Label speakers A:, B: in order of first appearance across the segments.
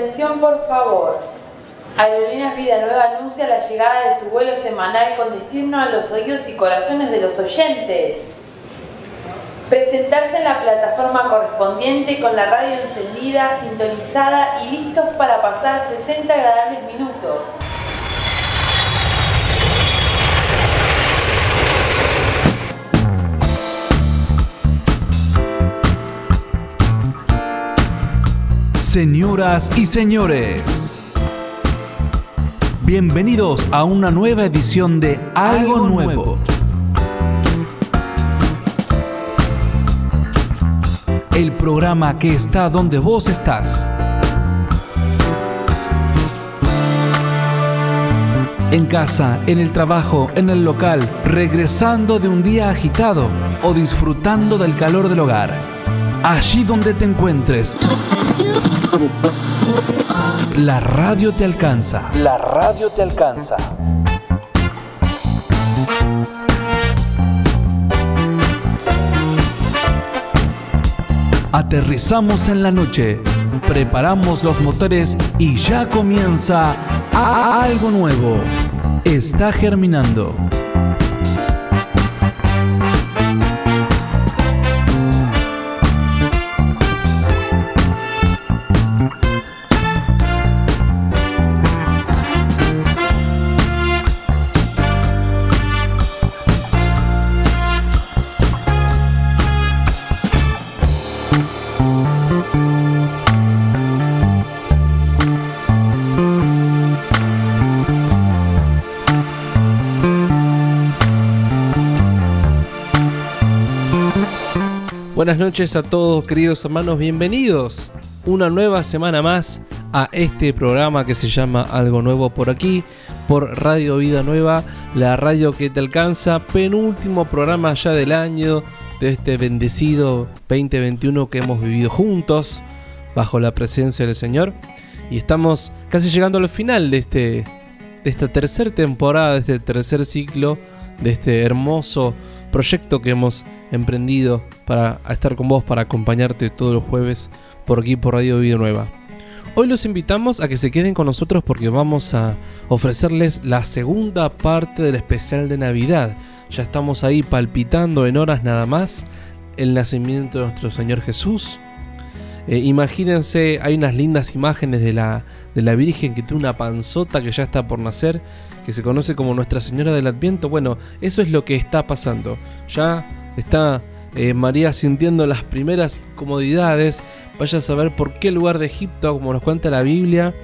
A: Atención por favor. Aerolíneas Vida Nueva anuncia la llegada de su vuelo semanal con destino a los oídos y corazones de los oyentes. Presentarse en la plataforma correspondiente con la radio encendida, sintonizada y listos para pasar 60 agradables minutos.
B: Señoras y señores, bienvenidos a una nueva edición de Algo Nuevo. El programa que está donde vos estás. En casa, en el trabajo, en el local, regresando de un día agitado o disfrutando del calor del hogar. Allí donde te encuentres. La radio te alcanza. La radio te alcanza. Aterrizamos en la noche, preparamos los motores y ya comienza algo nuevo. Está germinando.
C: Buenas noches a todos queridos hermanos, bienvenidos una nueva semana más a este programa que se llama Algo Nuevo por aquí, por Radio Vida Nueva, la radio que te alcanza, penúltimo programa ya del año de este bendecido 2021 que hemos vivido juntos bajo la presencia del Señor. Y estamos casi llegando al final de este de esta tercera temporada, de este tercer ciclo, de este hermoso proyecto que hemos emprendido para estar con vos, para acompañarte todos los jueves por aquí por Radio Vida Nueva. Hoy los invitamos a que se queden con nosotros porque vamos a ofrecerles la segunda parte del especial de Navidad. Ya estamos ahí palpitando en horas nada más el nacimiento de nuestro Señor Jesús. Eh, imagínense, hay unas lindas imágenes de la, de la Virgen que tiene una panzota que ya está por nacer, que se conoce como Nuestra Señora del Adviento. Bueno, eso es lo que está pasando. Ya está eh, María sintiendo las primeras comodidades. Vaya a saber por qué lugar de Egipto, como nos cuenta la Biblia,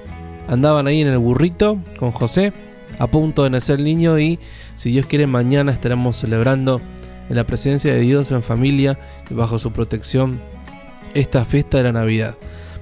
C: andaban ahí en el burrito con José, a punto de nacer el niño y si Dios quiere mañana estaremos celebrando en la presencia de Dios en familia y bajo su protección esta fiesta de la Navidad.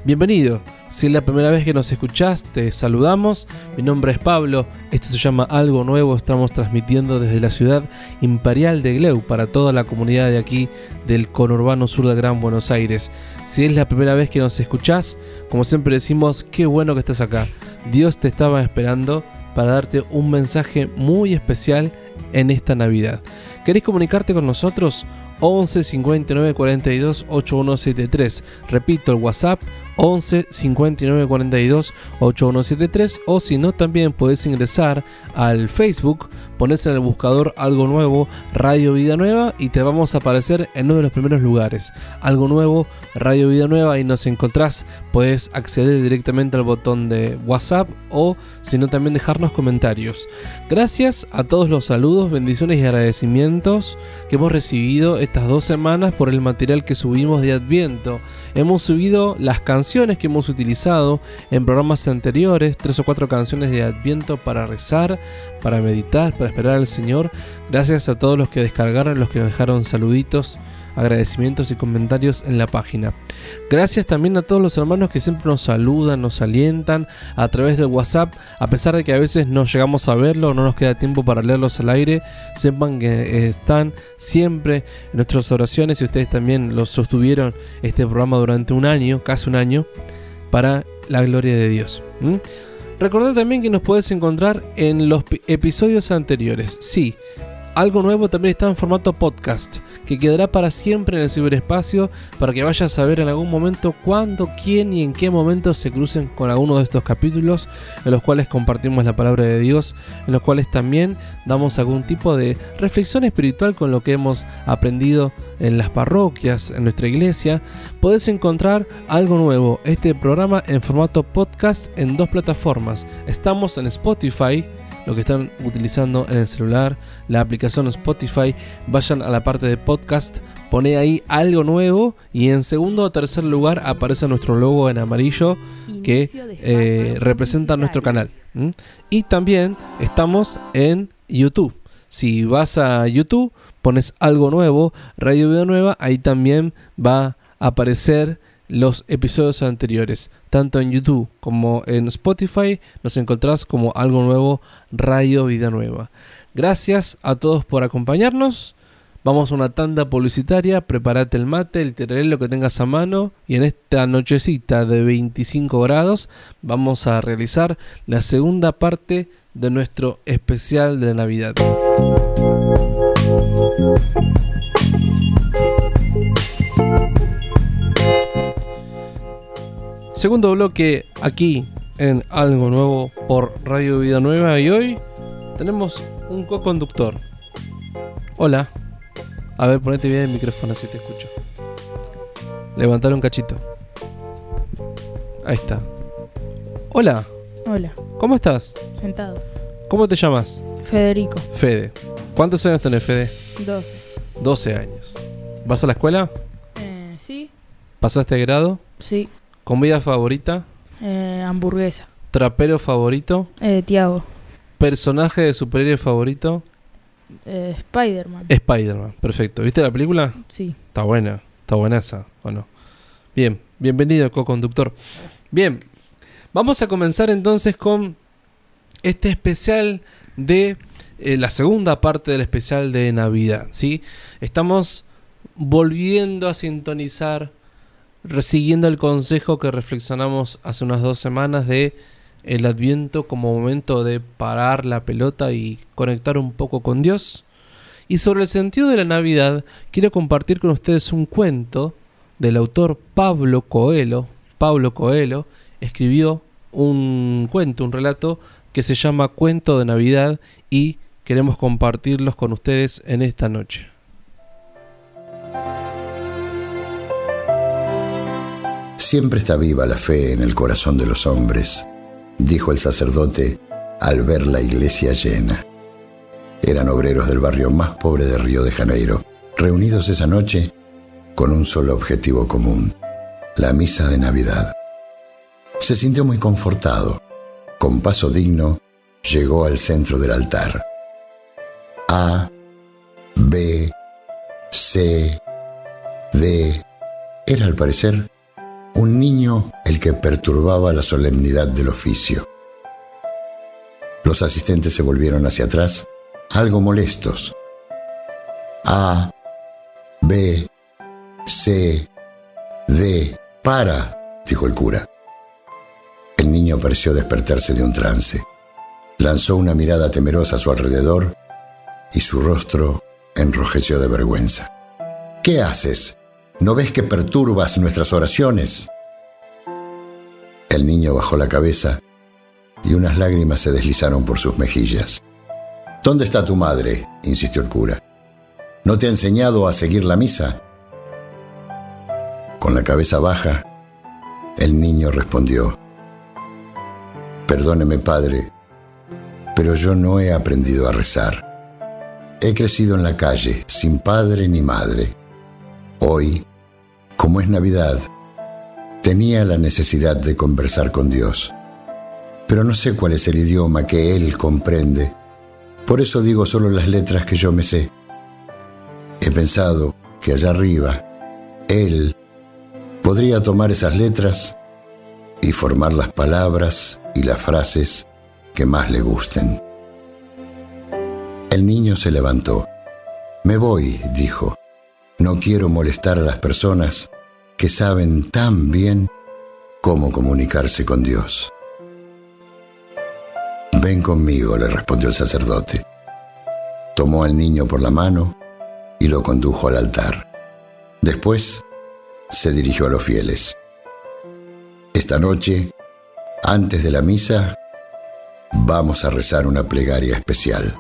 C: Bienvenido, si es la primera vez que nos escuchás, te saludamos. Mi nombre es Pablo, esto se llama Algo Nuevo, estamos transmitiendo desde la ciudad imperial de Gleu para toda la comunidad de aquí del conurbano sur de Gran Buenos Aires. Si es la primera vez que nos escuchás, como siempre decimos, qué bueno que estás acá. Dios te estaba esperando para darte un mensaje muy especial en esta Navidad. ¿Querés comunicarte con nosotros? 11 59 42 8173. Repito, el WhatsApp 11 59 42 8173 o si no también puedes ingresar al Facebook, pones en el buscador algo nuevo, Radio Vida Nueva y te vamos a aparecer en uno de los primeros lugares. Algo nuevo, Radio Vida Nueva y nos encontrás, puedes acceder directamente al botón de WhatsApp o si no también dejarnos comentarios. Gracias a todos los saludos, bendiciones y agradecimientos que hemos recibido estas dos semanas por el material que subimos de Adviento. Hemos subido las canciones que hemos utilizado en programas anteriores, tres o cuatro canciones de Adviento para rezar, para meditar, para esperar al Señor. Gracias a todos los que descargaron, los que nos dejaron saluditos agradecimientos y comentarios en la página. Gracias también a todos los hermanos que siempre nos saludan, nos alientan a través del WhatsApp, a pesar de que a veces no llegamos a verlo, no nos queda tiempo para leerlos al aire, sepan que están siempre en nuestras oraciones y ustedes también los sostuvieron este programa durante un año, casi un año, para la gloria de Dios. Recordad también que nos puedes encontrar en los episodios anteriores. Sí, algo nuevo también está en formato podcast, que quedará para siempre en el ciberespacio para que vayas a ver en algún momento cuándo, quién y en qué momento se crucen con alguno de estos capítulos, en los cuales compartimos la palabra de Dios, en los cuales también damos algún tipo de reflexión espiritual con lo que hemos aprendido en las parroquias, en nuestra iglesia. Podés encontrar algo nuevo, este programa en formato podcast en dos plataformas. Estamos en Spotify, lo que están utilizando en el celular, la aplicación Spotify, vayan a la parte de podcast, pone ahí algo nuevo y en segundo o tercer lugar aparece nuestro logo en amarillo que eh, representa nuestro canal. Y también estamos en YouTube. Si vas a YouTube, pones algo nuevo, Radio Vida Nueva, ahí también va a aparecer los episodios anteriores. Tanto en YouTube como en Spotify nos encontrás como algo nuevo Radio Vida Nueva. Gracias a todos por acompañarnos. Vamos a una tanda publicitaria, prepárate el mate, el tereré, lo que tengas a mano y en esta nochecita de 25 grados vamos a realizar la segunda parte de nuestro especial de Navidad. Segundo bloque aquí en Algo Nuevo por Radio Vida Nueva y hoy tenemos un co-conductor. Hola. A ver, ponete bien el micrófono si te escucho. Levantar un cachito. Ahí está. Hola.
D: Hola.
C: ¿Cómo estás?
D: Sentado.
C: ¿Cómo te llamas?
D: Federico.
C: Fede. ¿Cuántos años tenés, Fede?
D: 12.
C: 12 años. ¿Vas a la escuela?
D: Eh, sí.
C: ¿Pasaste de grado?
D: Sí.
C: ¿Comida favorita?
D: Eh, hamburguesa.
C: ¿Trapero favorito?
D: Eh, Tiago.
C: ¿Personaje de superhéroe favorito?
D: Eh, Spider-Man.
C: Spider-Man, perfecto. ¿Viste la película?
D: Sí.
C: Está buena, está buena esa, ¿o no? Bien, bienvenido co-conductor. Bien, vamos a comenzar entonces con este especial de eh, la segunda parte del especial de Navidad, ¿sí? Estamos volviendo a sintonizar siguiendo el consejo que reflexionamos hace unas dos semanas de el adviento como momento de parar la pelota y conectar un poco con Dios. Y sobre el sentido de la Navidad, quiero compartir con ustedes un cuento del autor Pablo Coelho. Pablo Coelho escribió un cuento, un relato que se llama Cuento de Navidad y queremos compartirlos con ustedes en esta noche.
E: Siempre está viva la fe en el corazón de los hombres, dijo el sacerdote al ver la iglesia llena. Eran obreros del barrio más pobre de Río de Janeiro, reunidos esa noche con un solo objetivo común, la misa de Navidad. Se sintió muy confortado. Con paso digno, llegó al centro del altar. A, B, C, D. Era al parecer un niño el que perturbaba la solemnidad del oficio. Los asistentes se volvieron hacia atrás, algo molestos. A, B, C, D, para, dijo el cura. El niño pareció despertarse de un trance. Lanzó una mirada temerosa a su alrededor y su rostro enrojeció de vergüenza. ¿Qué haces? ¿No ves que perturbas nuestras oraciones? El niño bajó la cabeza y unas lágrimas se deslizaron por sus mejillas. ¿Dónde está tu madre? insistió el cura. ¿No te ha enseñado a seguir la misa? Con la cabeza baja, el niño respondió, Perdóneme, padre, pero yo no he aprendido a rezar. He crecido en la calle, sin padre ni madre. Hoy, como es Navidad, tenía la necesidad de conversar con Dios. Pero no sé cuál es el idioma que Él comprende. Por eso digo solo las letras que yo me sé. He pensado que allá arriba, Él podría tomar esas letras y formar las palabras y las frases que más le gusten. El niño se levantó. Me voy, dijo. No quiero molestar a las personas que saben tan bien cómo comunicarse con Dios. Ven conmigo, le respondió el sacerdote. tomó al niño por la mano y lo condujo al altar. Después se dirigió a los fieles. Esta noche, antes de la misa, vamos a rezar una plegaria especial.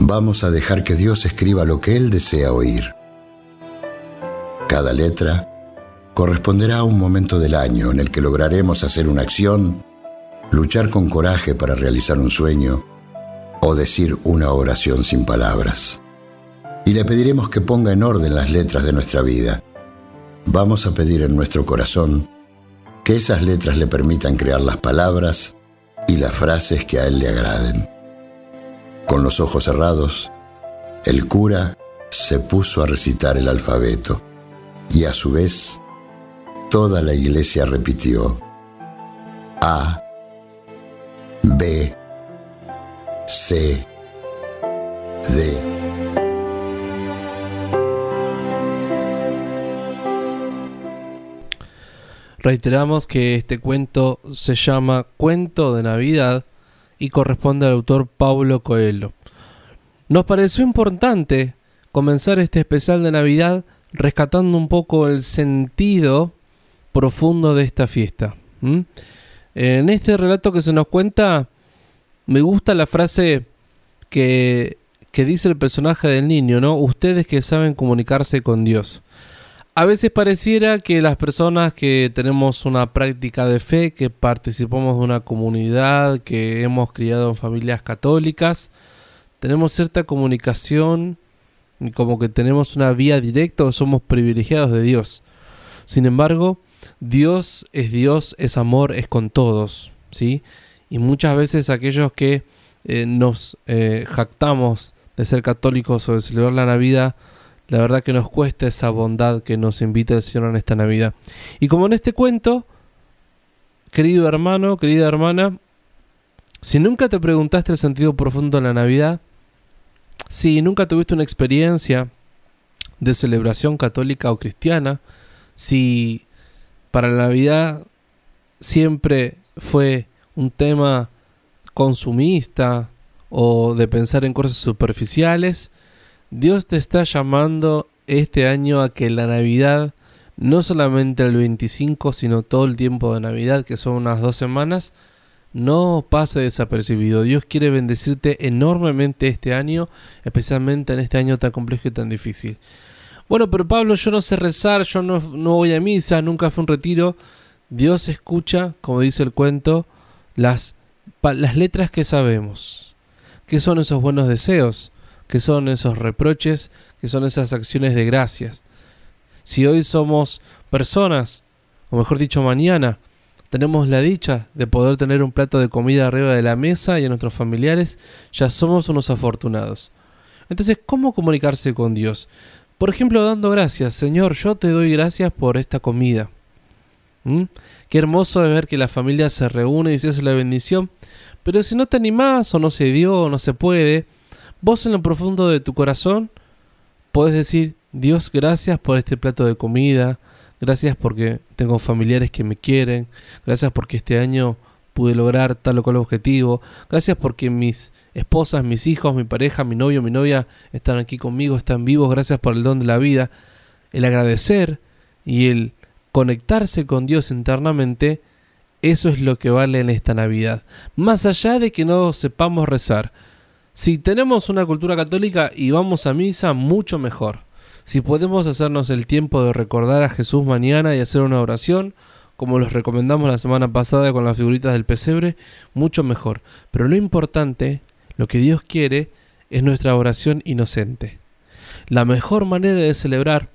E: Vamos a dejar que Dios escriba lo que Él desea oír. Cada letra corresponderá a un momento del año en el que lograremos hacer una acción, luchar con coraje para realizar un sueño o decir una oración sin palabras. Y le pediremos que ponga en orden las letras de nuestra vida. Vamos a pedir en nuestro corazón que esas letras le permitan crear las palabras y las frases que a él le agraden. Con los ojos cerrados, el cura se puso a recitar el alfabeto y a su vez toda la iglesia repitió A, B, C, D.
C: Reiteramos que este cuento se llama Cuento de Navidad y corresponde al autor Pablo Coelho. Nos pareció importante comenzar este especial de Navidad rescatando un poco el sentido profundo de esta fiesta. En este relato que se nos cuenta, me gusta la frase que, que dice el personaje del niño, ¿no? Ustedes que saben comunicarse con Dios. A veces pareciera que las personas que tenemos una práctica de fe, que participamos de una comunidad, que hemos criado en familias católicas, tenemos cierta comunicación como que tenemos una vía directa o somos privilegiados de Dios. Sin embargo, Dios es Dios, es amor, es con todos, ¿sí? Y muchas veces aquellos que eh, nos eh, jactamos de ser católicos o de celebrar la Navidad, la verdad que nos cuesta esa bondad que nos invita el Señor en esta Navidad. Y como en este cuento, querido hermano, querida hermana, si nunca te preguntaste el sentido profundo de la Navidad, si nunca tuviste una experiencia de celebración católica o cristiana, si para la Navidad siempre fue un tema consumista o de pensar en cosas superficiales, Dios te está llamando este año a que la Navidad, no solamente el 25, sino todo el tiempo de Navidad, que son unas dos semanas, no pase desapercibido. Dios quiere bendecirte enormemente este año, especialmente en este año tan complejo y tan difícil. Bueno, pero Pablo, yo no sé rezar, yo no, no voy a misa, nunca fue un retiro. Dios escucha, como dice el cuento, las, las letras que sabemos. ¿Qué son esos buenos deseos? Que son esos reproches, que son esas acciones de gracias. Si hoy somos personas, o mejor dicho mañana, tenemos la dicha de poder tener un plato de comida arriba de la mesa y a nuestros familiares, ya somos unos afortunados. Entonces, ¿cómo comunicarse con Dios? Por ejemplo, dando gracias. Señor, yo te doy gracias por esta comida. ¿Mm? Qué hermoso es ver que la familia se reúne y se hace la bendición. Pero si no te animás o no se dio o no se puede, Vos en lo profundo de tu corazón podés decir, Dios, gracias por este plato de comida, gracias porque tengo familiares que me quieren, gracias porque este año pude lograr tal o cual objetivo, gracias porque mis esposas, mis hijos, mi pareja, mi novio, mi novia están aquí conmigo, están vivos, gracias por el don de la vida. El agradecer y el conectarse con Dios internamente, eso es lo que vale en esta Navidad. Más allá de que no sepamos rezar, si tenemos una cultura católica y vamos a misa, mucho mejor. Si podemos hacernos el tiempo de recordar a Jesús mañana y hacer una oración, como los recomendamos la semana pasada con las figuritas del pesebre, mucho mejor. Pero lo importante, lo que Dios quiere, es nuestra oración inocente. La mejor manera de celebrar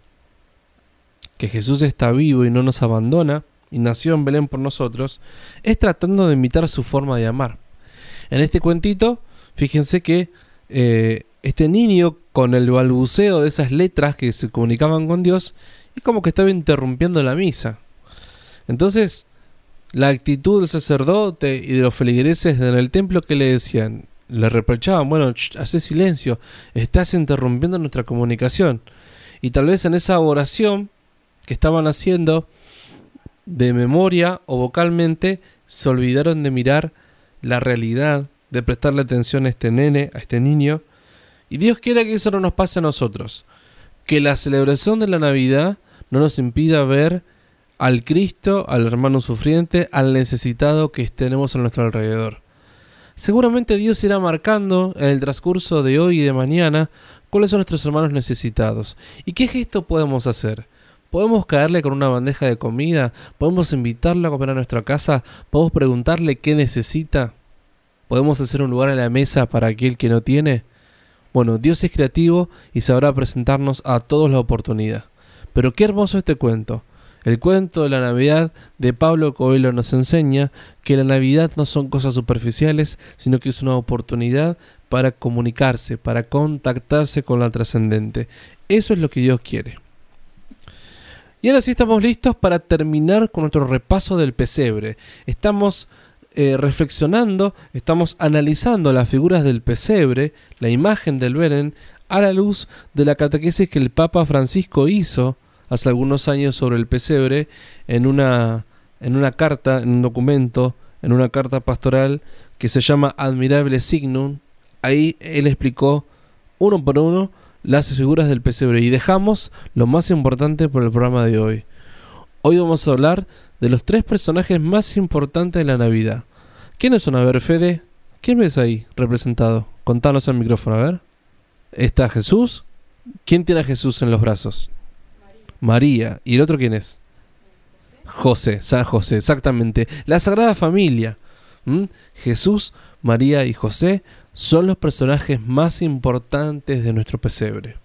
C: que Jesús está vivo y no nos abandona, y nació en Belén por nosotros, es tratando de imitar su forma de amar. En este cuentito, Fíjense que eh, este niño, con el balbuceo de esas letras que se comunicaban con Dios, es como que estaba interrumpiendo la misa. Entonces, la actitud del sacerdote y de los feligreses en el templo que le decían, le reprochaban, bueno, hace silencio, estás interrumpiendo nuestra comunicación. Y tal vez en esa oración que estaban haciendo, de memoria o vocalmente, se olvidaron de mirar la realidad de prestarle atención a este nene, a este niño, Y Dios quiere que eso no nos pase a nosotros. Que la celebración de la Navidad no nos impida ver al Cristo, al hermano sufriente, al necesitado que tenemos a nuestro alrededor. Seguramente Dios irá marcando en el transcurso de hoy y de mañana cuáles son nuestros hermanos necesitados. ¿Y qué gesto podemos hacer? ¿Podemos caerle con una bandeja de comida? ¿Podemos invitarlo a comer a nuestra casa? ¿Podemos preguntarle qué necesita? ¿Podemos hacer un lugar a la mesa para aquel que no tiene? Bueno, Dios es creativo y sabrá presentarnos a todos la oportunidad. Pero qué hermoso este cuento. El cuento de la Navidad de Pablo Coelho nos enseña que la Navidad no son cosas superficiales, sino que es una oportunidad para comunicarse, para contactarse con la trascendente. Eso es lo que Dios quiere. Y ahora sí estamos listos para terminar con nuestro repaso del pesebre. Estamos eh, reflexionando, estamos analizando las figuras del pesebre, la imagen del Belén, a la luz de la catequesis que el Papa Francisco hizo hace algunos años sobre el pesebre en una, en una carta, en un documento, en una carta pastoral que se llama Admirable Signum. Ahí él explicó uno por uno las figuras del pesebre y dejamos lo más importante por el programa de hoy. Hoy vamos a hablar de los tres personajes más importantes de la Navidad. ¿Quiénes son? A ver, Fede, ¿quién ves ahí representado? Contanos al micrófono, a ver. Está Jesús. ¿Quién tiene a Jesús en los brazos? María. ¿Y el otro quién es? José, San José, exactamente. La Sagrada Familia. Jesús, María y José son los personajes más importantes de nuestro pesebre.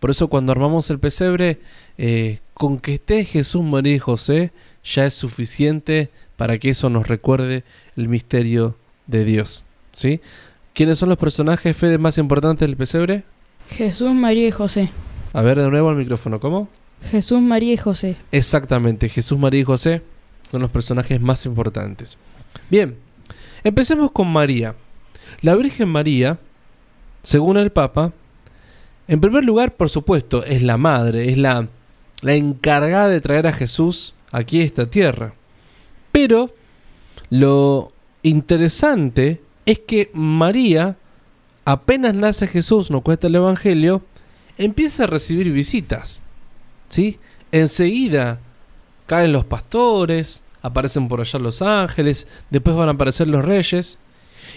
C: Por eso cuando armamos el pesebre, eh, con que esté Jesús, María y José, ya es suficiente para que eso nos recuerde el misterio de Dios. ¿sí? ¿Quiénes son los personajes Fede más importantes del pesebre?
D: Jesús, María y José.
C: A ver de nuevo al micrófono, ¿cómo?
D: Jesús, María y José.
C: Exactamente, Jesús, María y José son los personajes más importantes. Bien, empecemos con María. La Virgen María, según el Papa, en primer lugar, por supuesto, es la madre, es la, la encargada de traer a Jesús aquí esta tierra. Pero lo interesante es que María, apenas nace Jesús, nos cuesta el Evangelio, empieza a recibir visitas. ¿Sí? Enseguida caen los pastores, aparecen por allá los ángeles, después van a aparecer los reyes.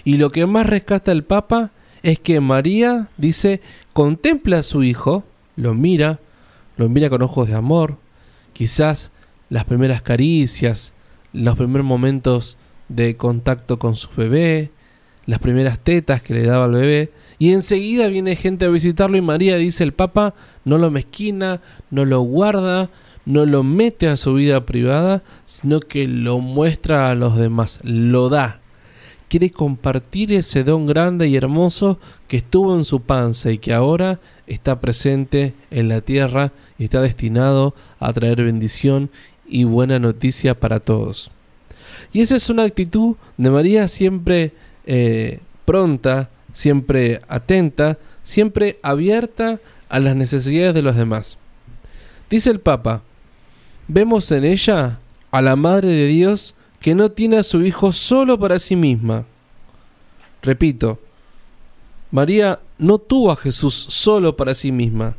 C: Y lo que más rescata el Papa es que María dice, contempla a su hijo, lo mira, lo mira con ojos de amor, quizás las primeras caricias, los primeros momentos de contacto con su bebé, las primeras tetas que le daba al bebé, y enseguida viene gente a visitarlo y María dice el Papa no lo mezquina, no lo guarda, no lo mete a su vida privada, sino que lo muestra a los demás, lo da, quiere compartir ese don grande y hermoso que estuvo en su panza y que ahora está presente en la tierra y está destinado a traer bendición y buena noticia para todos. Y esa es una actitud de María siempre eh, pronta, siempre atenta, siempre abierta a las necesidades de los demás. Dice el Papa, vemos en ella a la Madre de Dios que no tiene a su Hijo solo para sí misma. Repito, María no tuvo a Jesús solo para sí misma,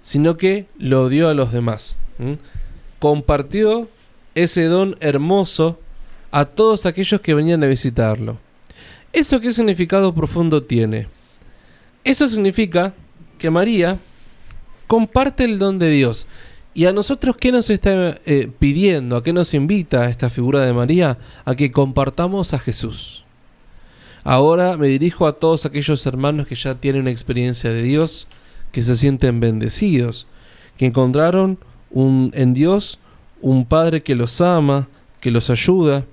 C: sino que lo dio a los demás. Compartió ese don hermoso a todos aquellos que venían a visitarlo. ¿Eso qué significado profundo tiene? Eso significa que María comparte el don de Dios. ¿Y a nosotros qué nos está eh, pidiendo? ¿A qué nos invita esta figura de María? A que compartamos a Jesús. Ahora me dirijo a todos aquellos hermanos que ya tienen experiencia de Dios, que se sienten bendecidos, que encontraron un, en Dios un Padre que los ama, que los ayuda.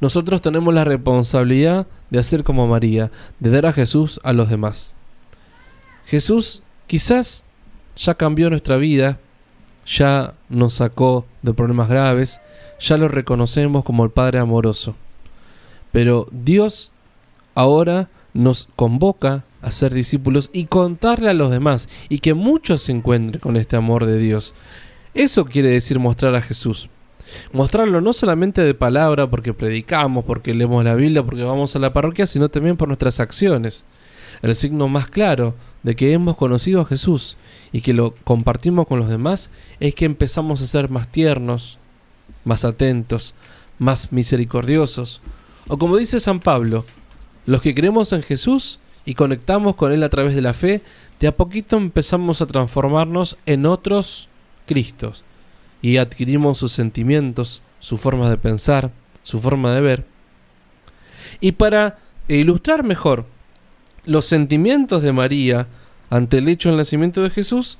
C: Nosotros tenemos la responsabilidad de hacer como María, de dar a Jesús a los demás. Jesús quizás ya cambió nuestra vida, ya nos sacó de problemas graves, ya lo reconocemos como el Padre amoroso. Pero Dios ahora nos convoca a ser discípulos y contarle a los demás y que muchos se encuentren con este amor de Dios. Eso quiere decir mostrar a Jesús. Mostrarlo no solamente de palabra porque predicamos, porque leemos la Biblia, porque vamos a la parroquia, sino también por nuestras acciones. el signo más claro de que hemos conocido a Jesús y que lo compartimos con los demás es que empezamos a ser más tiernos, más atentos, más misericordiosos. O como dice San Pablo, los que creemos en Jesús y conectamos con Él a través de la fe, de a poquito empezamos a transformarnos en otros Cristos y adquirimos sus sentimientos, su forma de pensar, su forma de ver. Y para ilustrar mejor los sentimientos de María ante el hecho del nacimiento de Jesús,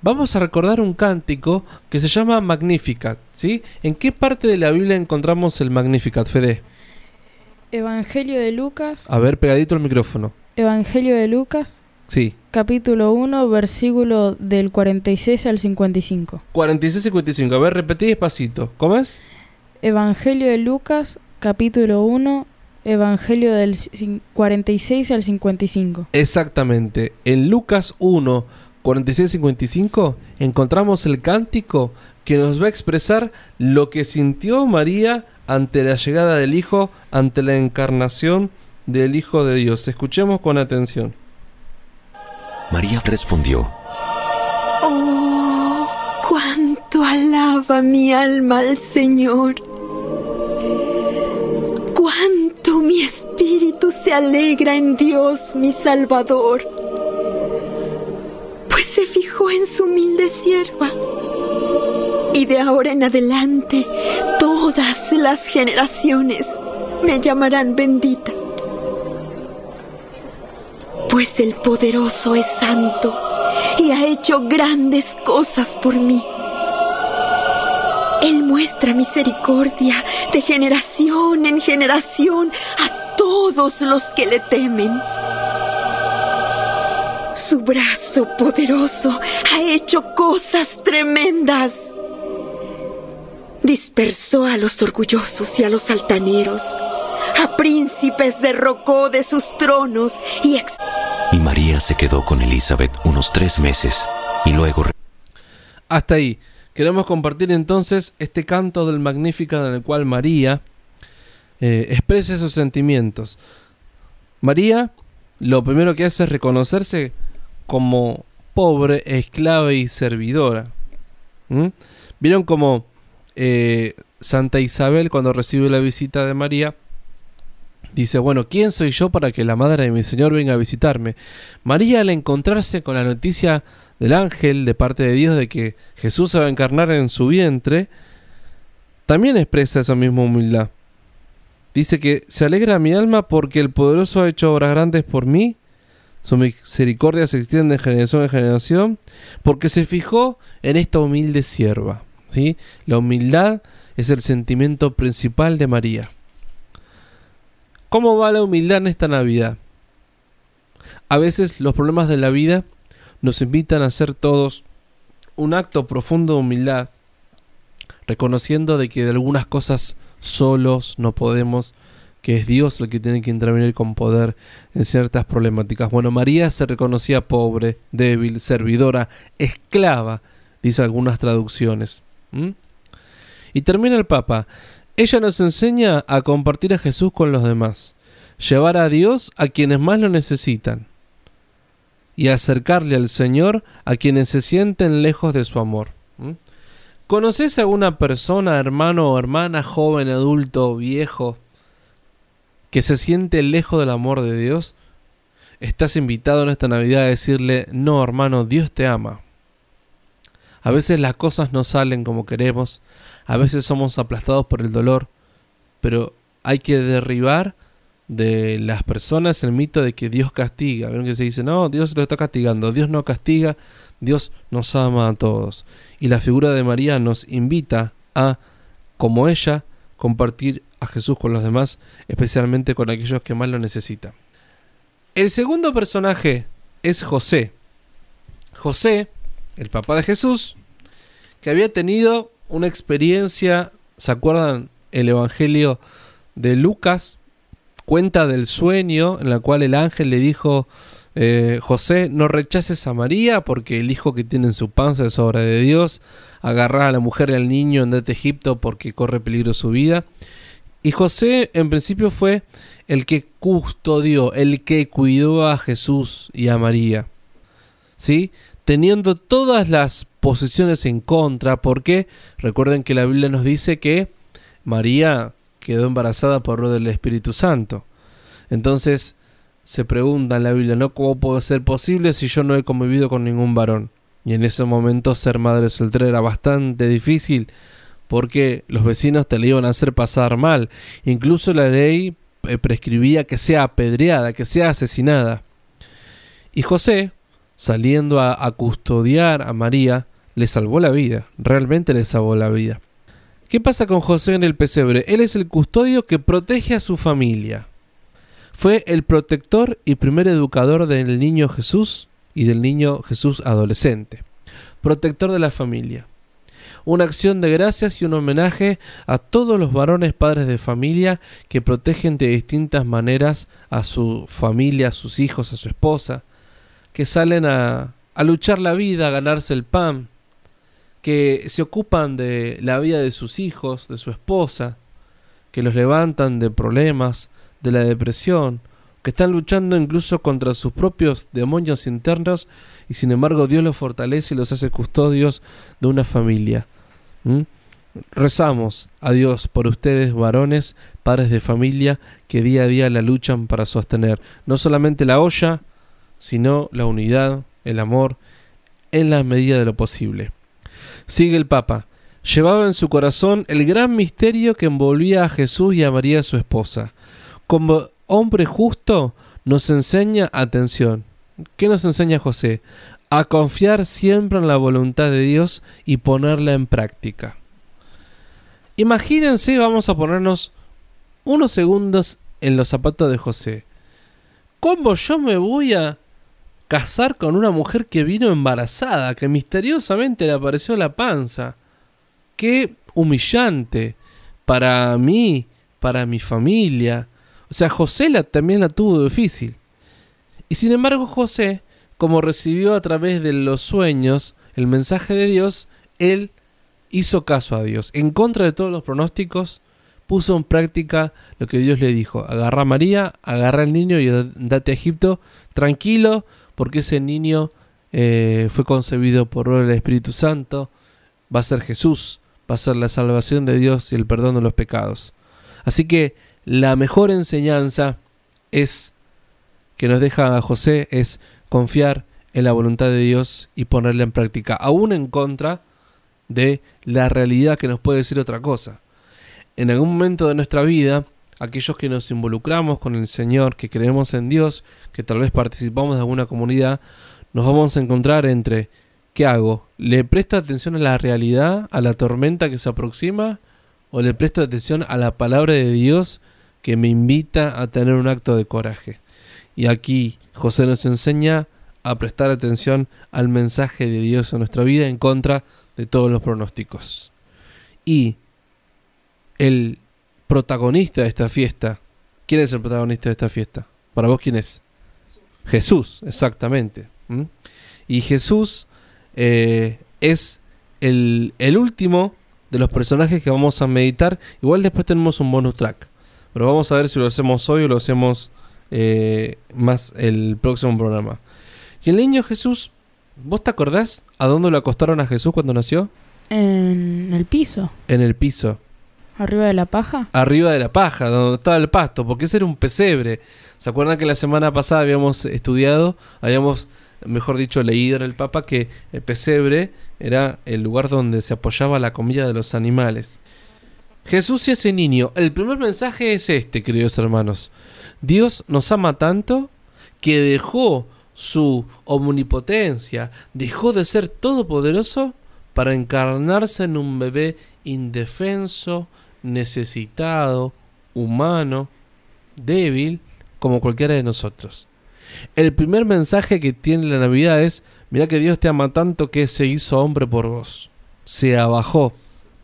C: vamos a recordar un cántico que se llama Magnificat. ¿sí? ¿En qué parte de la Biblia encontramos el Magnificat, Fede?
D: Evangelio de Lucas.
C: A ver, pegadito el micrófono.
D: Evangelio de Lucas.
C: Sí.
D: Capítulo 1, versículo del 46 al 55.
C: 46 55. A ver, repetí despacito. ¿Cómo es?
D: Evangelio de Lucas, capítulo 1, Evangelio del 46 al 55.
C: Exactamente. En Lucas 1, 46 55 encontramos el cántico que nos va a expresar lo que sintió María ante la llegada del Hijo, ante la encarnación del Hijo de Dios. Escuchemos con atención.
F: María respondió,
G: Oh, cuánto alaba mi alma al Señor. Cuánto mi espíritu se alegra en Dios mi Salvador. Pues se fijó en su humilde sierva. Y de ahora en adelante, todas las generaciones me llamarán bendita pues el poderoso es santo y ha hecho grandes cosas por mí. Él muestra misericordia de generación en generación a todos los que le temen. Su brazo poderoso ha hecho cosas tremendas. Dispersó a los orgullosos y a los altaneros. A príncipes derrocó de sus tronos y
F: y María se quedó con Elizabeth unos tres meses y luego...
C: Hasta ahí. Queremos compartir entonces este canto del Magnífica en el cual María eh, expresa sus sentimientos. María lo primero que hace es reconocerse como pobre, esclava y servidora. ¿Vieron como eh, Santa Isabel cuando recibe la visita de María Dice, bueno, ¿quién soy yo para que la madre de mi Señor venga a visitarme? María al encontrarse con la noticia del ángel de parte de Dios de que Jesús se va a encarnar en su vientre, también expresa esa misma humildad. Dice que se alegra mi alma porque el poderoso ha hecho obras grandes por mí, su misericordia se extiende de generación en generación, porque se fijó en esta humilde sierva. ¿sí? La humildad es el sentimiento principal de María. ¿Cómo va la humildad en esta Navidad? A veces los problemas de la vida nos invitan a hacer todos un acto profundo de humildad, reconociendo de que de algunas cosas solos no podemos, que es Dios el que tiene que intervenir con poder en ciertas problemáticas. Bueno, María se reconocía pobre, débil, servidora, esclava, dice algunas traducciones. Y termina el Papa. Ella nos enseña a compartir a Jesús con los demás, llevar a Dios a quienes más lo necesitan y acercarle al Señor a quienes se sienten lejos de su amor. ¿Conoces a alguna persona, hermano o hermana, joven, adulto, viejo, que se siente lejos del amor de Dios? Estás invitado en esta Navidad a decirle, no hermano, Dios te ama. A veces las cosas no salen como queremos, a veces somos aplastados por el dolor, pero hay que derribar de las personas el mito de que Dios castiga. Ven que se dice, no, Dios lo está castigando, Dios no castiga, Dios nos ama a todos. Y la figura de María nos invita a, como ella, compartir a Jesús con los demás, especialmente con aquellos que más lo necesitan. El segundo personaje es José. José, el papá de Jesús, que había tenido una experiencia, ¿se acuerdan? El Evangelio de Lucas cuenta del sueño en la cual el ángel le dijo, eh, José, no rechaces a María porque el hijo que tiene en su panza es obra de Dios, agarrá a la mujer y al niño, andate a Egipto porque corre peligro su vida. Y José en principio fue el que custodió, el que cuidó a Jesús y a María. ¿Sí? Teniendo todas las posiciones en contra, porque recuerden que la Biblia nos dice que María quedó embarazada por lo del Espíritu Santo. Entonces se pregunta en la Biblia, ¿no? ¿Cómo puede ser posible si yo no he convivido con ningún varón? Y en ese momento ser madre soltera era bastante difícil porque los vecinos te le iban a hacer pasar mal. Incluso la ley eh, prescribía que sea apedreada, que sea asesinada. Y José, saliendo a, custodiar a María, le salvó la vida, realmente le salvó la vida. ¿Qué pasa con José en el pesebre? Él es el custodio que protege a su familia. Fue el protector y primer educador del niño Jesús y del niño Jesús adolescente. Protector de la familia. Una acción de gracias y un homenaje a todos los varones padres de familia que protegen de distintas maneras a su familia, a sus hijos, a su esposa, que salen a, a luchar la vida, a ganarse el pan, que se ocupan de la vida de sus hijos, de su esposa, que los levantan de problemas, de la depresión, que están luchando incluso contra sus propios demonios internos y sin embargo Dios los fortalece y los hace custodios de una familia. ¿Mm? Rezamos a Dios por ustedes, varones, padres de familia, que día a día la luchan para sostener no solamente la olla, sino la unidad, el amor, en la medida de lo posible. Sigue el Papa. Llevaba en su corazón el gran misterio que envolvía a Jesús y a María su esposa como hombre justo nos enseña atención. ¿Qué nos enseña José? A confiar siempre en la voluntad de Dios y ponerla en práctica. Imagínense, vamos a ponernos unos segundos en los zapatos de José. ¿Cómo yo me voy a casar con una mujer que vino embarazada, que misteriosamente le apareció la panza? Qué humillante para mí, para mi familia. O sea, José la, también la tuvo difícil. Y sin embargo José, como recibió a través de los sueños el mensaje de Dios, él hizo caso a Dios. En contra de todos los pronósticos, puso en práctica lo que Dios le dijo. Agarra a María, agarra al niño y date a Egipto tranquilo, porque ese niño eh, fue concebido por el Espíritu Santo, va a ser Jesús, va a ser la salvación de Dios y el perdón de los pecados. Así que la mejor enseñanza es que nos deja a José es confiar en la voluntad de Dios y ponerla en práctica, aún en contra de la realidad que nos puede decir otra cosa. En algún momento de nuestra vida, aquellos que nos involucramos con el Señor, que creemos en Dios, que tal vez participamos de alguna comunidad, nos vamos a encontrar entre ¿qué hago? ¿Le presto atención a la realidad, a la tormenta que se aproxima? ¿O le presto atención a la palabra de Dios que me invita a tener un acto de coraje. Y aquí José nos enseña a prestar atención al mensaje de Dios en nuestra vida en contra de todos los pronósticos. Y el protagonista de esta fiesta, ¿quién es el protagonista de esta fiesta? Para vos, ¿quién es? Jesús, exactamente. Y Jesús eh, es el, el último de los personajes que vamos a meditar. Igual después tenemos un bonus track. Pero vamos a ver si lo hacemos hoy o lo hacemos eh, más el próximo programa. Y el niño Jesús, ¿vos te acordás a dónde lo acostaron a Jesús cuando nació?
D: En el piso.
C: En el piso.
D: ¿Arriba de la paja?
C: Arriba de la paja, donde estaba el pasto, porque ese era un pesebre. ¿Se acuerdan que la semana pasada habíamos estudiado, habíamos, mejor dicho, leído en el Papa que el pesebre era el lugar donde se apoyaba la comida de los animales? Jesús y ese niño. El primer mensaje es este, queridos hermanos. Dios nos ama tanto que dejó su omnipotencia, dejó de ser todopoderoso para encarnarse en un bebé indefenso, necesitado, humano, débil, como cualquiera de nosotros. El primer mensaje que tiene la Navidad es, mira que Dios te ama tanto que se hizo hombre por vos, se abajó,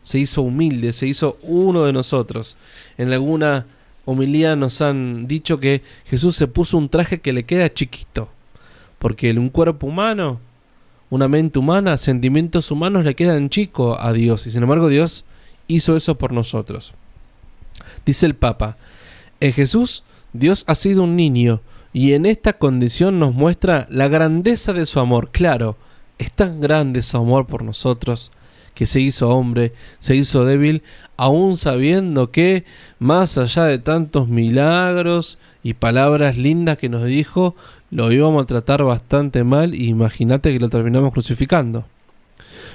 C: se hizo humilde, se hizo uno de nosotros. En alguna homilía nos han dicho que Jesús se puso un traje que le queda chiquito, porque un cuerpo humano, una mente humana, sentimientos humanos le quedan chicos a Dios, y sin embargo Dios hizo eso por nosotros. Dice el Papa, en Jesús Dios ha sido un niño y en esta condición nos muestra la grandeza de su amor. Claro, es tan grande su amor por nosotros que se hizo hombre, se hizo débil, aún sabiendo que, más allá de tantos milagros y palabras lindas que nos dijo, lo íbamos a tratar bastante mal imagínate que lo terminamos crucificando.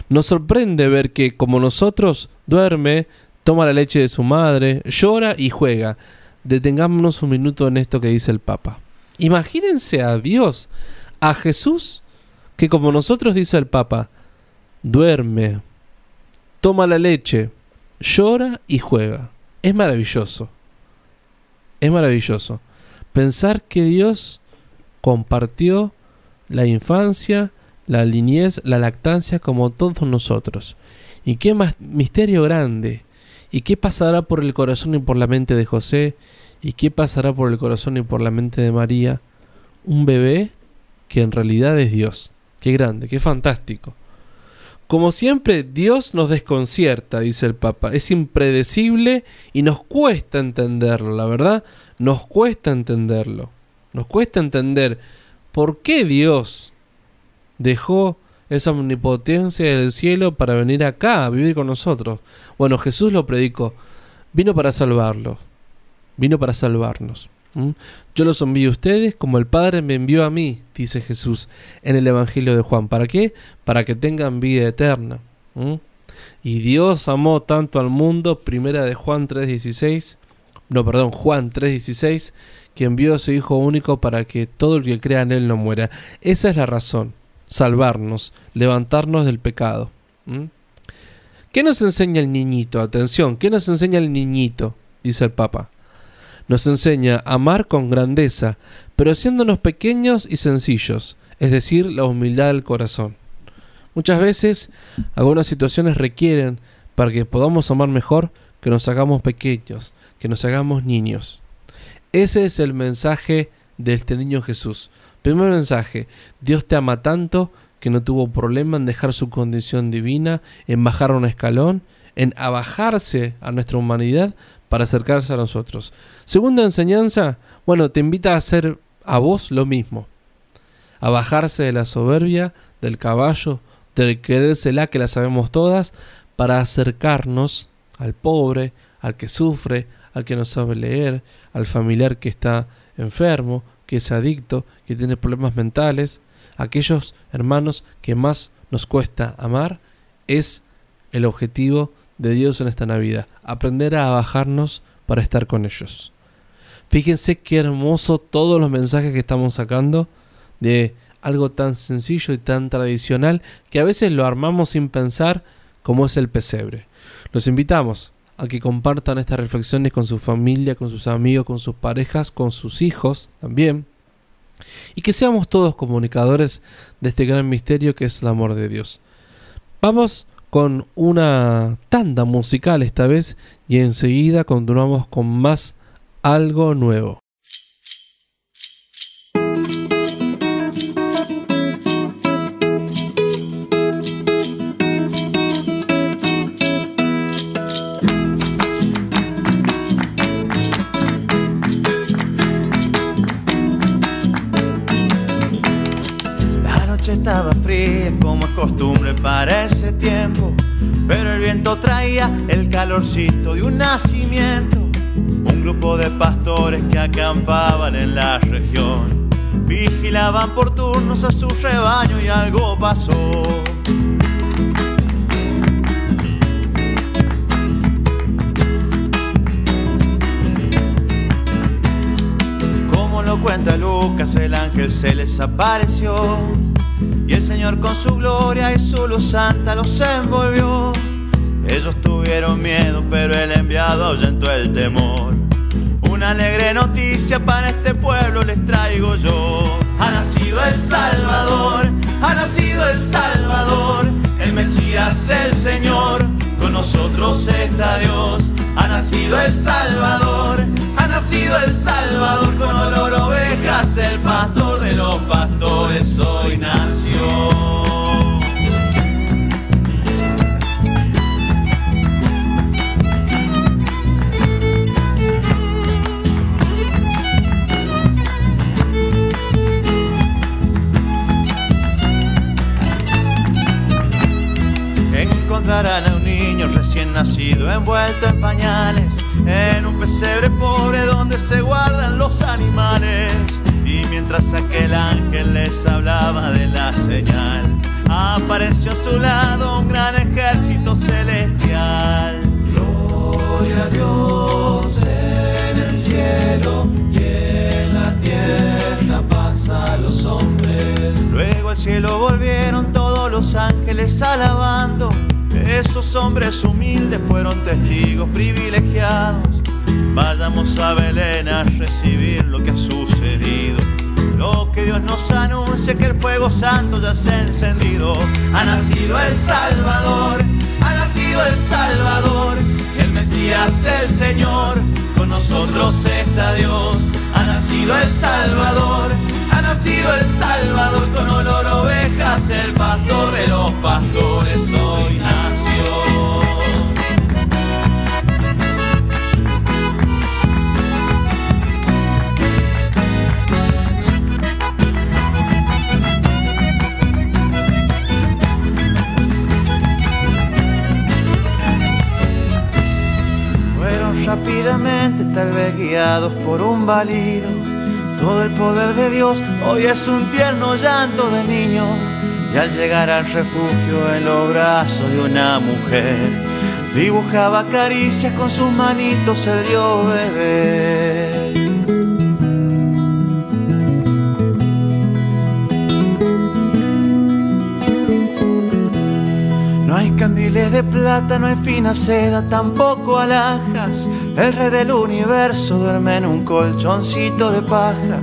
C: Nos sorprende ver que, como nosotros, duerme, toma la leche de su madre, llora y juega. Detengámonos un minuto en esto que dice el Papa. Imagínense a Dios, a Jesús, que como nosotros dice el Papa, duerme, toma la leche, llora y juega. Es maravilloso. Es maravilloso. Pensar que Dios compartió la infancia, la niñez, la lactancia como todos nosotros. Y qué más misterio grande. ¿Y qué pasará por el corazón y por la mente de José? ¿Y qué pasará por el corazón y por la mente de María? Un bebé que en realidad es Dios. Qué grande, qué fantástico. Como siempre, Dios nos desconcierta, dice el Papa. Es impredecible y nos cuesta entenderlo, la verdad, nos cuesta entenderlo. Nos cuesta entender por qué Dios dejó esa omnipotencia del cielo para venir acá a vivir con nosotros. Bueno, Jesús lo predicó. Vino para salvarlo. Vino para salvarnos. Yo los envío a ustedes como el Padre me envió a mí, dice Jesús en el Evangelio de Juan. ¿Para qué? Para que tengan vida eterna. Y Dios amó tanto al mundo, primera de Juan 3.16, no, perdón, Juan 3.16, que envió a su Hijo único para que todo el que crea en Él no muera. Esa es la razón salvarnos, levantarnos del pecado. ¿Qué nos enseña el niñito? Atención, ¿qué nos enseña el niñito? Dice el Papa. Nos enseña a amar con grandeza, pero haciéndonos pequeños y sencillos, es decir, la humildad del corazón. Muchas veces algunas situaciones requieren, para que podamos amar mejor, que nos hagamos pequeños, que nos hagamos niños. Ese es el mensaje de este niño Jesús. Primer mensaje, Dios te ama tanto que no tuvo problema en dejar su condición divina, en bajar un escalón, en abajarse a nuestra humanidad para acercarse a nosotros. Segunda enseñanza, bueno, te invita a hacer a vos lo mismo, a bajarse de la soberbia, del caballo, del querérsela que la sabemos todas, para acercarnos al pobre, al que sufre, al que no sabe leer, al familiar que está enfermo, que es adicto, que tiene problemas mentales, aquellos hermanos que más nos cuesta amar, es el objetivo de Dios en esta Navidad, aprender a bajarnos para estar con ellos. Fíjense qué hermoso todos los mensajes que estamos sacando de algo tan sencillo y tan tradicional que a veces lo armamos sin pensar como es el pesebre. Los invitamos a que compartan estas reflexiones con su familia, con sus amigos, con sus parejas, con sus hijos también. Y que seamos todos comunicadores de este gran misterio que es el amor de Dios. Vamos con una tanda musical esta vez y enseguida continuamos con más algo nuevo.
H: Estaba fría como es costumbre para ese tiempo, pero el viento traía el calorcito de un nacimiento. Un grupo de pastores que acampaban en la región vigilaban por turnos a su rebaño y algo pasó. Como lo cuenta Lucas, el ángel se les apareció y el Señor con su gloria y su luz santa los envolvió. Ellos tuvieron miedo, pero el enviado ahuyentó el temor. Una alegre noticia para este pueblo les traigo yo. Ha nacido el Salvador, ha nacido el Salvador, el Mesías, el Señor, con nosotros está Dios. Ha nacido el Salvador, nacido el Salvador con olor a ovejas, el pastor de los pastores hoy nació. encontrarán a un niño recién nacido envuelto en pañales en un pesebre pobre donde se guardan los animales. Y mientras aquel ángel les hablaba de la señal, apareció a su lado un gran ejército celestial.
I: Gloria a Dios en el cielo y en la tierra pasa a los hombres.
H: Luego al cielo volvieron todos los ángeles alabando. Esos hombres humildes fueron testigos privilegiados. Vayamos a Belén a recibir lo que ha sucedido. Lo que Dios nos anuncia que el fuego santo ya se ha encendido. Ha nacido el Salvador, ha nacido el Salvador, el Mesías, el Señor. Con nosotros está Dios, ha nacido el Salvador, ha nacido el Salvador. Con olor a ovejas, el pastor de los pastores hoy nació. Tal vez guiados por un válido. Todo el poder de Dios hoy es un tierno llanto de niño. Y al llegar al refugio en los brazos de una mujer, dibujaba caricias con sus manitos el Dios bebé. Candiles de plata, no hay fina seda, tampoco alhajas. El rey del universo duerme en un colchoncito de paja.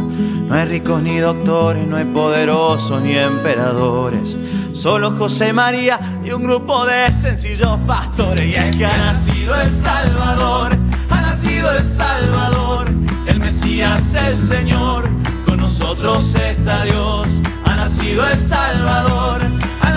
H: No hay ricos ni doctores, no hay poderosos ni emperadores. Solo José María y un grupo de sencillos pastores. Y es que ha nacido el Salvador, ha nacido el Salvador, el Mesías, el Señor. Con nosotros está Dios, ha nacido el Salvador,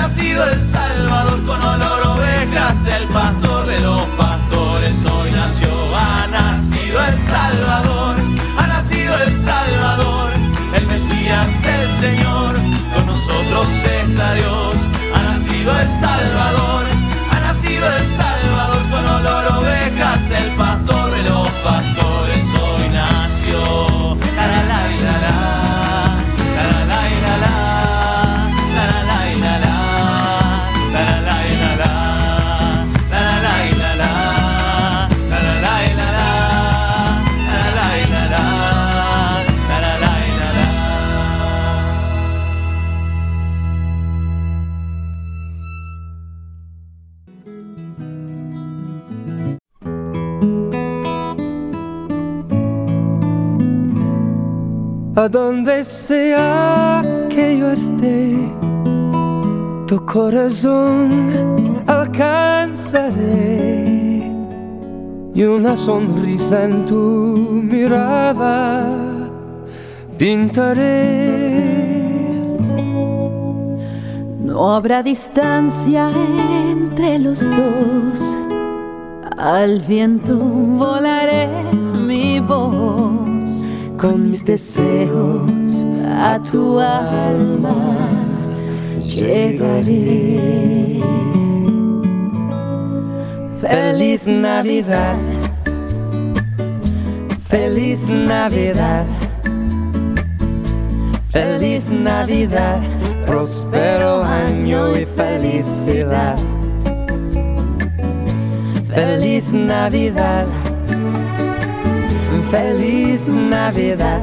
H: nacido el Salvador con olor ovejas, el pastor de los pastores hoy nació, ha nacido el Salvador, ha nacido el Salvador, el Mesías, el Señor,
J: sea que yo esté, tu corazón alcanzaré y una sonrisa en tu mirada pintaré.
K: No habrá distancia entre los dos. Al viento volaré mi voz con mis deseos a tu alma llegaré.
J: Feliz Navidad, feliz Navidad, feliz Navidad, próspero año y felicidad. Feliz Navidad, feliz Navidad,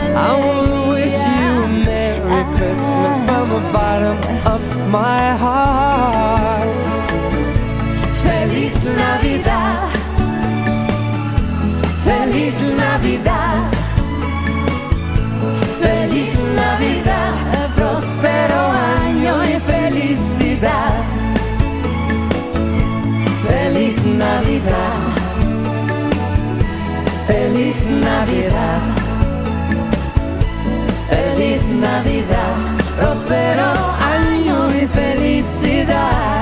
J: I wish you a Merry Christmas from the bottom of my heart.
K: Feliz Navidad. Feliz Navidad. Feliz Navidad, próspero año y felicidad. Feliz Navidad. Feliz Navidad próspero año y felicidad.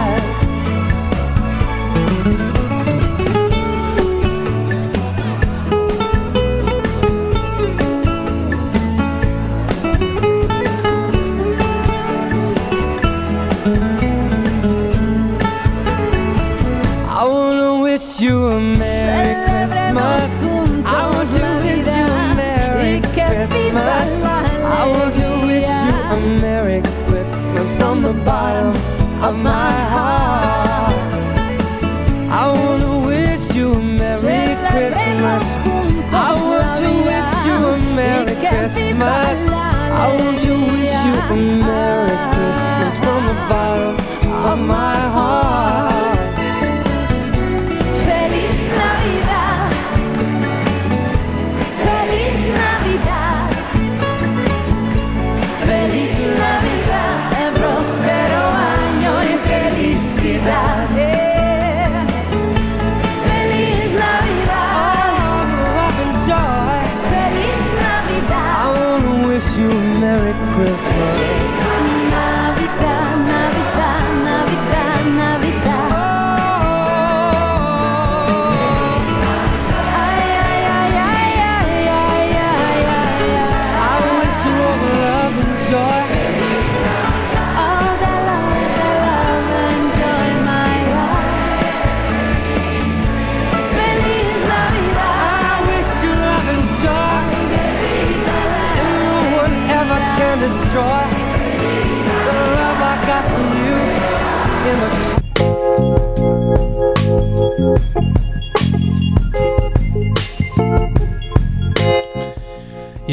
K: My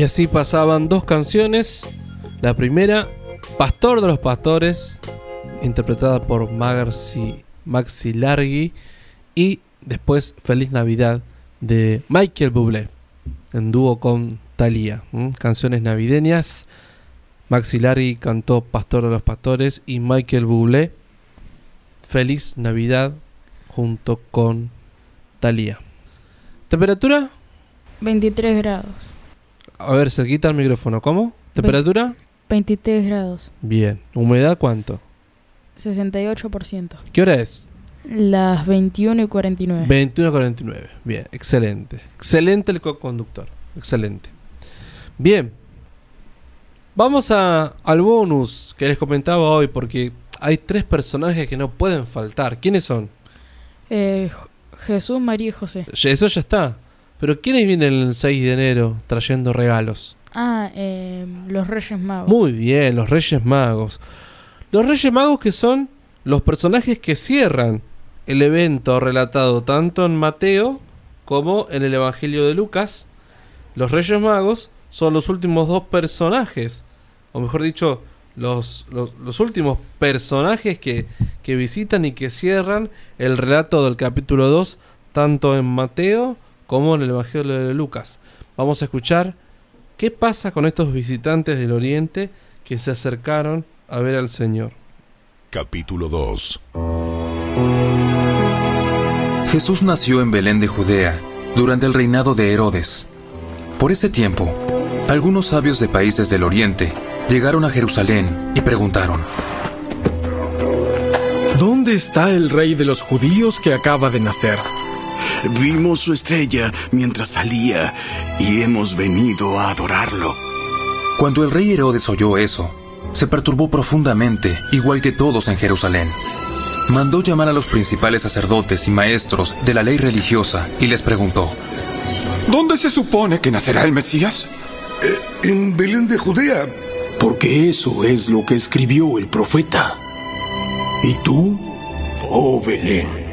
C: así pasaban dos canciones. La primera, Pastor de los Pastores, interpretada por Maxi, Maxi Largi. Y después Feliz Navidad de Michael Bublé, en dúo con Thalía. Canciones navideñas. Maxi Largi cantó Pastor de los Pastores y Michael Bublé Feliz Navidad junto con Thalía. ¿Temperatura?
D: 23 grados.
C: A ver, se quita el micrófono. ¿Cómo? ¿Temperatura?
D: 23 grados.
C: Bien. ¿Humedad cuánto?
D: 68%.
C: ¿Qué hora es?
D: Las 21 y 49.
C: 21.49. Bien, excelente. Excelente el co-conductor. Excelente. Bien. Vamos a, al bonus que les comentaba hoy porque hay tres personajes que no pueden faltar. ¿Quiénes son?
D: Eh, Jesús, María y José.
C: Eso ya está. Pero ¿quiénes vienen el 6 de enero trayendo regalos?
D: Ah, eh, los Reyes Magos.
C: Muy bien, los Reyes Magos. Los Reyes Magos que son los personajes que cierran el evento relatado tanto en Mateo como en el Evangelio de Lucas. Los Reyes Magos son los últimos dos personajes, o mejor dicho, los, los, los últimos personajes que, que visitan y que cierran el relato del capítulo 2, tanto en Mateo como en el Evangelio de Lucas. Vamos a escuchar qué pasa con estos visitantes del Oriente que se acercaron a ver al Señor.
L: Capítulo 2
M: Jesús nació en Belén de Judea durante el reinado de Herodes. Por ese tiempo, algunos sabios de países del Oriente llegaron a Jerusalén y preguntaron,
N: ¿Dónde está el rey de los judíos que acaba de nacer?
O: Vimos su estrella mientras salía y hemos venido a adorarlo.
M: Cuando el rey Herodes oyó eso, se perturbó profundamente, igual que todos en Jerusalén. Mandó llamar a los principales sacerdotes y maestros de la ley religiosa y les preguntó,
P: ¿Dónde se supone que nacerá el Mesías?
O: Eh, en Belén de Judea, porque eso es lo que escribió el profeta. ¿Y tú, oh Belén?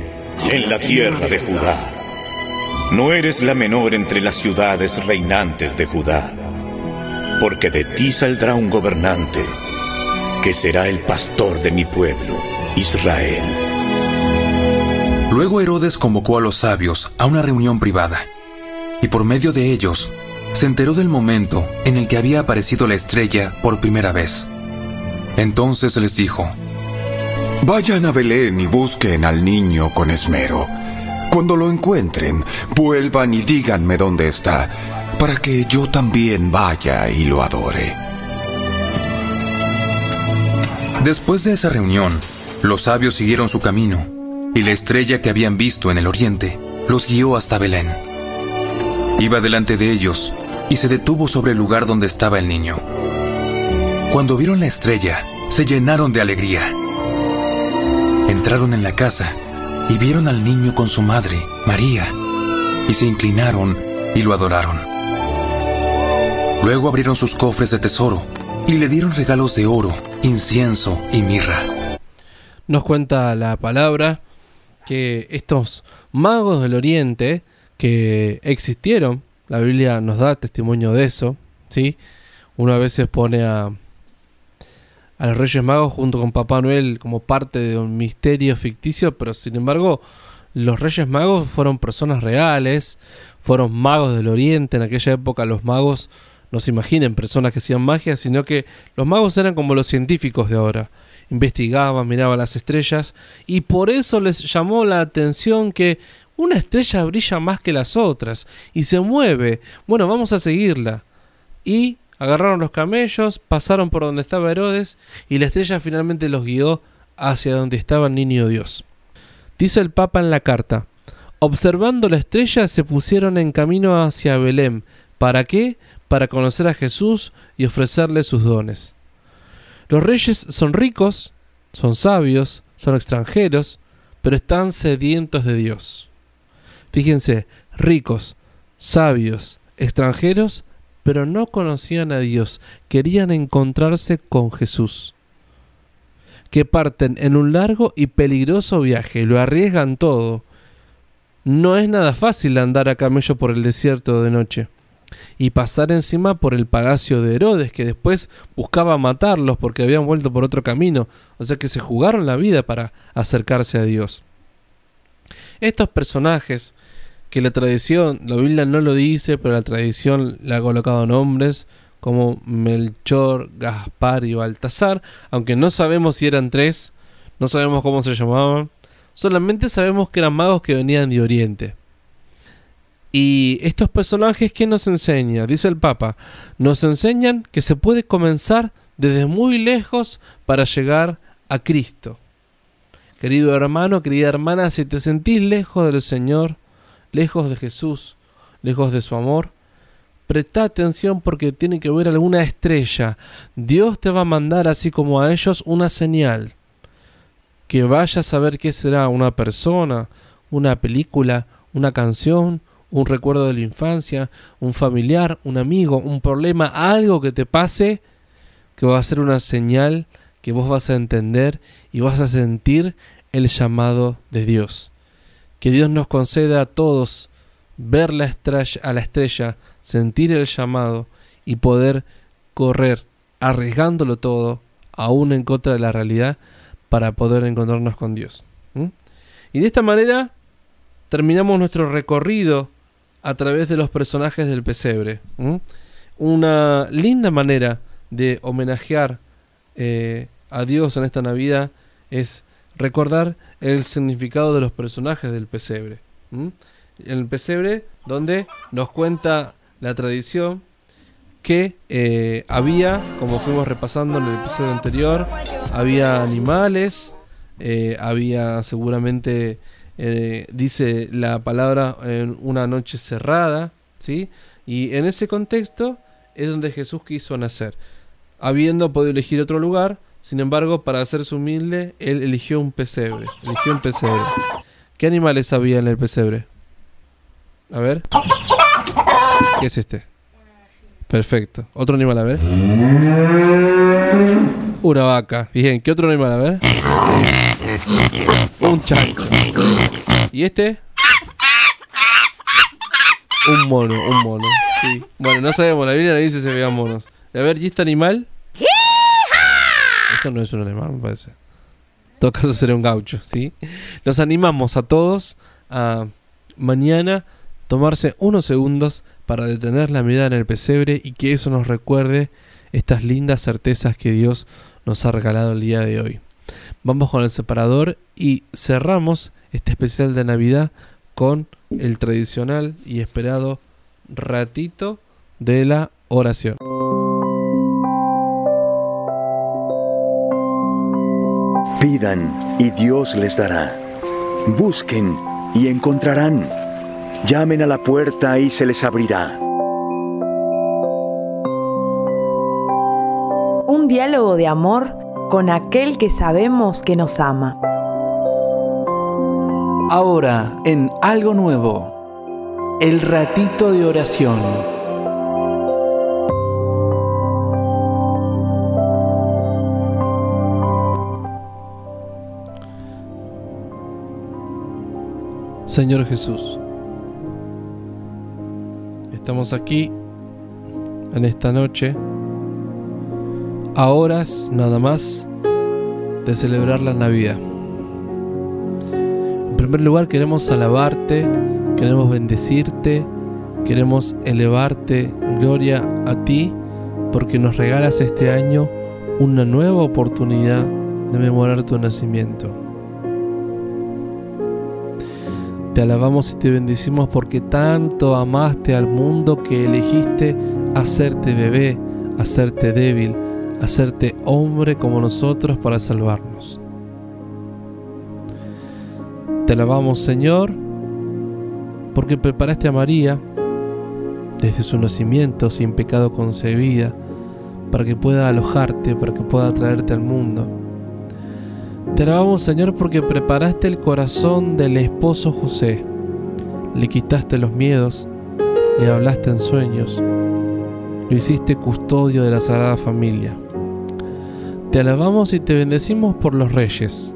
Q: En la tierra de Judá. No eres la menor entre las ciudades reinantes de Judá, porque de ti saldrá un gobernante que será el pastor de mi pueblo, Israel.
M: Luego Herodes convocó a los sabios a una reunión privada, y por medio de ellos se enteró del momento en el que había aparecido la estrella por primera vez. Entonces les dijo,
P: Vayan a Belén y busquen al niño con esmero. Cuando lo encuentren, vuelvan y díganme dónde está, para que yo también vaya y lo adore.
M: Después de esa reunión, los sabios siguieron su camino, y la estrella que habían visto en el oriente los guió hasta Belén. Iba delante de ellos y se detuvo sobre el lugar donde estaba el niño. Cuando vieron la estrella, se llenaron de alegría. Entraron en la casa y vieron al niño con su madre, María, y se inclinaron y lo adoraron. Luego abrieron sus cofres de tesoro y le dieron regalos de oro, incienso y mirra.
C: Nos cuenta la palabra que estos magos del Oriente que existieron, la Biblia nos da testimonio de eso, ¿sí? Uno a veces pone a, a los Reyes Magos junto con Papá Noel como parte de un misterio ficticio, pero sin embargo los Reyes Magos fueron personas reales, fueron magos del Oriente, en aquella época los magos no se imaginen personas que hacían magia, sino que los magos eran como los científicos de ahora. Investigaban, miraban las estrellas y por eso les llamó la atención que una estrella brilla más que las otras y se mueve. Bueno, vamos a seguirla. Y agarraron los camellos, pasaron por donde estaba Herodes y la estrella finalmente los guió hacia donde estaba el niño Dios. Dice el Papa en la carta, observando la estrella se pusieron en camino hacia Belén. ¿Para qué? Para conocer a Jesús y ofrecerle sus dones. Los reyes son ricos, son sabios, son extranjeros, pero están sedientos de Dios. Fíjense, ricos, sabios, extranjeros, pero no conocían a Dios, querían encontrarse con Jesús. Que parten en un largo y peligroso viaje, lo arriesgan todo. No es nada fácil andar a camello por el desierto de noche y pasar encima por el palacio de Herodes, que después buscaba matarlos porque habían vuelto por otro camino, o sea que se jugaron la vida para acercarse a Dios. Estos personajes, que la tradición, la Biblia no lo dice, pero la tradición le ha colocado nombres como Melchor, Gaspar y Baltasar, aunque no sabemos si eran tres, no sabemos cómo se llamaban, solamente sabemos que eran magos que venían de Oriente. Y estos personajes, ¿qué nos enseña? Dice el Papa, nos enseñan que se puede comenzar desde muy lejos para llegar a Cristo. Querido hermano, querida hermana, si te sentís lejos del Señor, lejos de Jesús, lejos de su amor, presta atención porque tiene que ver alguna estrella. Dios te va a mandar, así como a ellos, una señal. Que vayas a ver qué será una persona, una película, una canción, un recuerdo de la infancia, un familiar, un amigo, un problema, algo que te pase, que va a ser una señal que vos vas a entender y vas a sentir el llamado de Dios. Que Dios nos conceda a todos ver la estrella, a la estrella, sentir el llamado y poder correr arriesgándolo todo, aún en contra de la realidad, para poder encontrarnos con Dios. Y de esta manera terminamos nuestro recorrido a través de los personajes del pesebre. Una linda manera de homenajear eh, a Dios en esta Navidad es recordar el significado de los personajes del pesebre. ¿m? El pesebre donde nos cuenta la tradición que eh, había, como fuimos repasando en el episodio anterior, había animales, eh, había seguramente eh, dice la palabra en una noche cerrada, ¿sí? Y en ese contexto es donde Jesús quiso nacer. Habiendo podido elegir otro lugar, sin embargo, para hacerse humilde, él eligió un pesebre. Eligió un pesebre. ¿Qué animales había en el pesebre? A ver. ¿Qué es este? Perfecto. Otro animal, a ver. Una vaca. Bien, ¿qué otro animal? A ver. Un chancho. ¿Y este? Un mono, un mono. Sí. Bueno, no sabemos, la Biblia no dice si vean monos. A ver, ¿y este animal? No es un animal, me parece. En todo caso sería un gaucho, ¿sí? Nos animamos a todos a mañana tomarse unos segundos para detener la mirada en el pesebre y que eso nos recuerde estas lindas certezas que Dios nos ha regalado el día de hoy. Vamos con el separador y cerramos este especial de Navidad con el tradicional y esperado ratito de la oración.
R: Pidan y Dios les dará. Busquen y encontrarán. Llamen a la puerta y se les abrirá.
A: Un diálogo de amor con aquel que sabemos que nos ama.
B: Ahora, en algo nuevo, el ratito de oración.
C: Señor Jesús, estamos aquí en esta noche a horas nada más de celebrar la Navidad. En primer lugar queremos alabarte, queremos bendecirte, queremos elevarte gloria a ti porque nos regalas este año una nueva oportunidad de memorar tu nacimiento. Te alabamos y te bendecimos porque tanto amaste al mundo que elegiste hacerte bebé, hacerte débil, hacerte hombre como nosotros para salvarnos. Te alabamos Señor porque preparaste a María desde su nacimiento sin pecado concebida para que pueda alojarte, para que pueda traerte al mundo. Te alabamos Señor porque preparaste el corazón del esposo José, le quitaste los miedos, le hablaste en sueños, lo hiciste custodio de la Sagrada Familia. Te alabamos y te bendecimos por los reyes,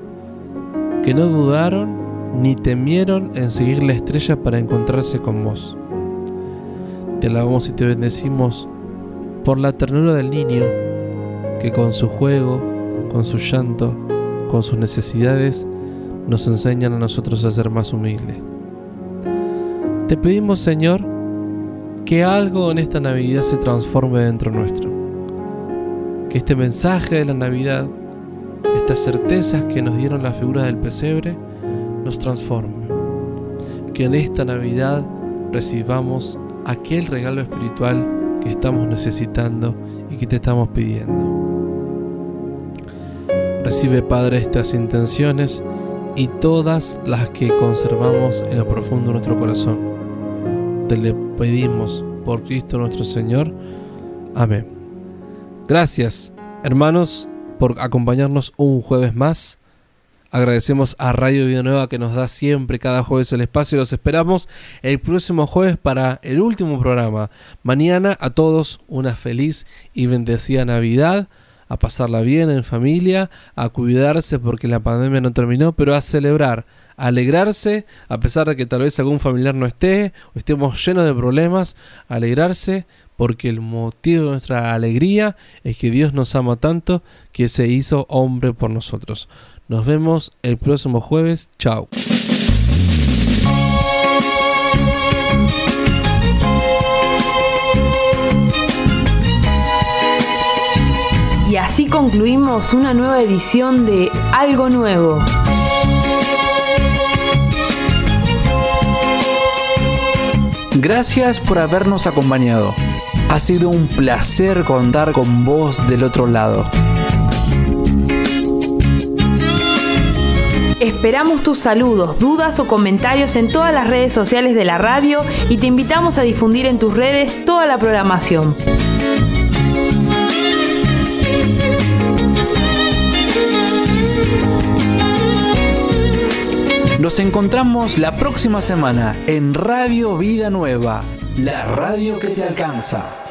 C: que no dudaron ni temieron en seguir la estrella para encontrarse con vos. Te alabamos y te bendecimos por la ternura del niño, que con su juego, con su llanto, con sus necesidades, nos enseñan a nosotros a ser más humildes. Te pedimos, Señor, que algo en esta Navidad se transforme dentro nuestro. Que este mensaje de la Navidad, estas certezas que nos dieron la figura del pesebre, nos transforme. Que en esta Navidad recibamos aquel regalo espiritual que estamos necesitando y que te estamos pidiendo. Recibe, Padre, estas intenciones y todas las que conservamos en lo profundo de nuestro corazón. Te le pedimos por Cristo nuestro Señor. Amén. Gracias, hermanos, por acompañarnos un jueves más. Agradecemos a Radio Vida Nueva que nos da siempre cada jueves el espacio y los esperamos el próximo jueves para el último programa. Mañana a todos una feliz y bendecida Navidad, a pasarla bien en familia, a cuidarse porque la pandemia no terminó, pero a celebrar, a alegrarse, a pesar de que tal vez algún familiar no esté o estemos llenos de problemas, alegrarse porque el motivo de nuestra alegría es que Dios nos ama tanto que se hizo hombre por nosotros. Nos vemos el próximo jueves. Chao.
A: Concluimos una nueva edición de Algo Nuevo.
B: Gracias por habernos acompañado. Ha sido un placer contar con vos del otro lado.
A: Esperamos tus saludos, dudas o comentarios en todas las redes sociales de la radio y te invitamos a difundir en tus redes toda la programación.
B: Nos encontramos la próxima semana en Radio Vida Nueva, la radio que te alcanza.